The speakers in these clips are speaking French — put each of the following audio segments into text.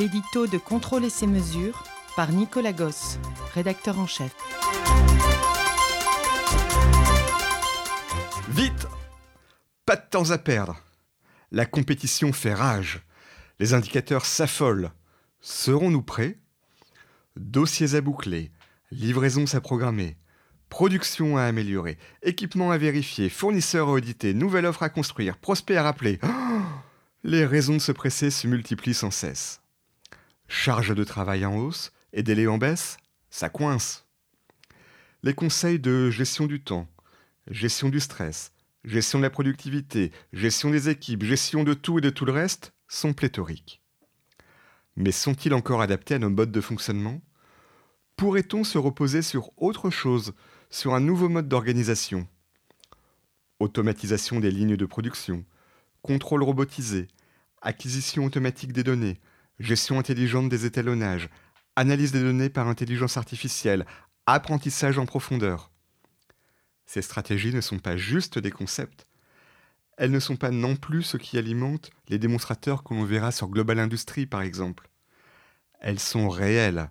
l'édito de Contrôle et ses mesures par Nicolas Gosse, rédacteur en chef. Vite Pas de temps à perdre. La compétition fait rage. Les indicateurs s'affolent. Serons-nous prêts? Dossiers à boucler, livraisons à programmer, production à améliorer, équipement à vérifier, fournisseurs à auditer, nouvelle offre à construire, prospect à rappeler. Oh les raisons de se presser se multiplient sans cesse. Charge de travail en hausse et délai en baisse, ça coince. Les conseils de gestion du temps, gestion du stress, gestion de la productivité, gestion des équipes, gestion de tout et de tout le reste sont pléthoriques. Mais sont-ils encore adaptés à nos modes de fonctionnement? Pourrait-on se reposer sur autre chose, sur un nouveau mode d'organisation? Automatisation des lignes de production, contrôle robotisé, acquisition automatique des données, gestion intelligente des étalonnages, analyse des données par intelligence artificielle, apprentissage en profondeur. Ces stratégies ne sont pas juste des concepts. Elles ne sont pas non plus ce qui alimente les démonstrateurs que l'on verra sur Global Industry par exemple. Elles sont réelles,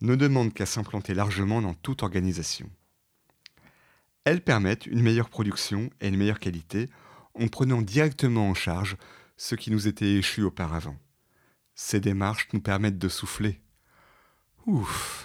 ne demandent qu'à s'implanter largement dans toute organisation. Elles permettent une meilleure production et une meilleure qualité en prenant directement en charge ce qui nous était échu auparavant. Ces démarches nous permettent de souffler. Ouf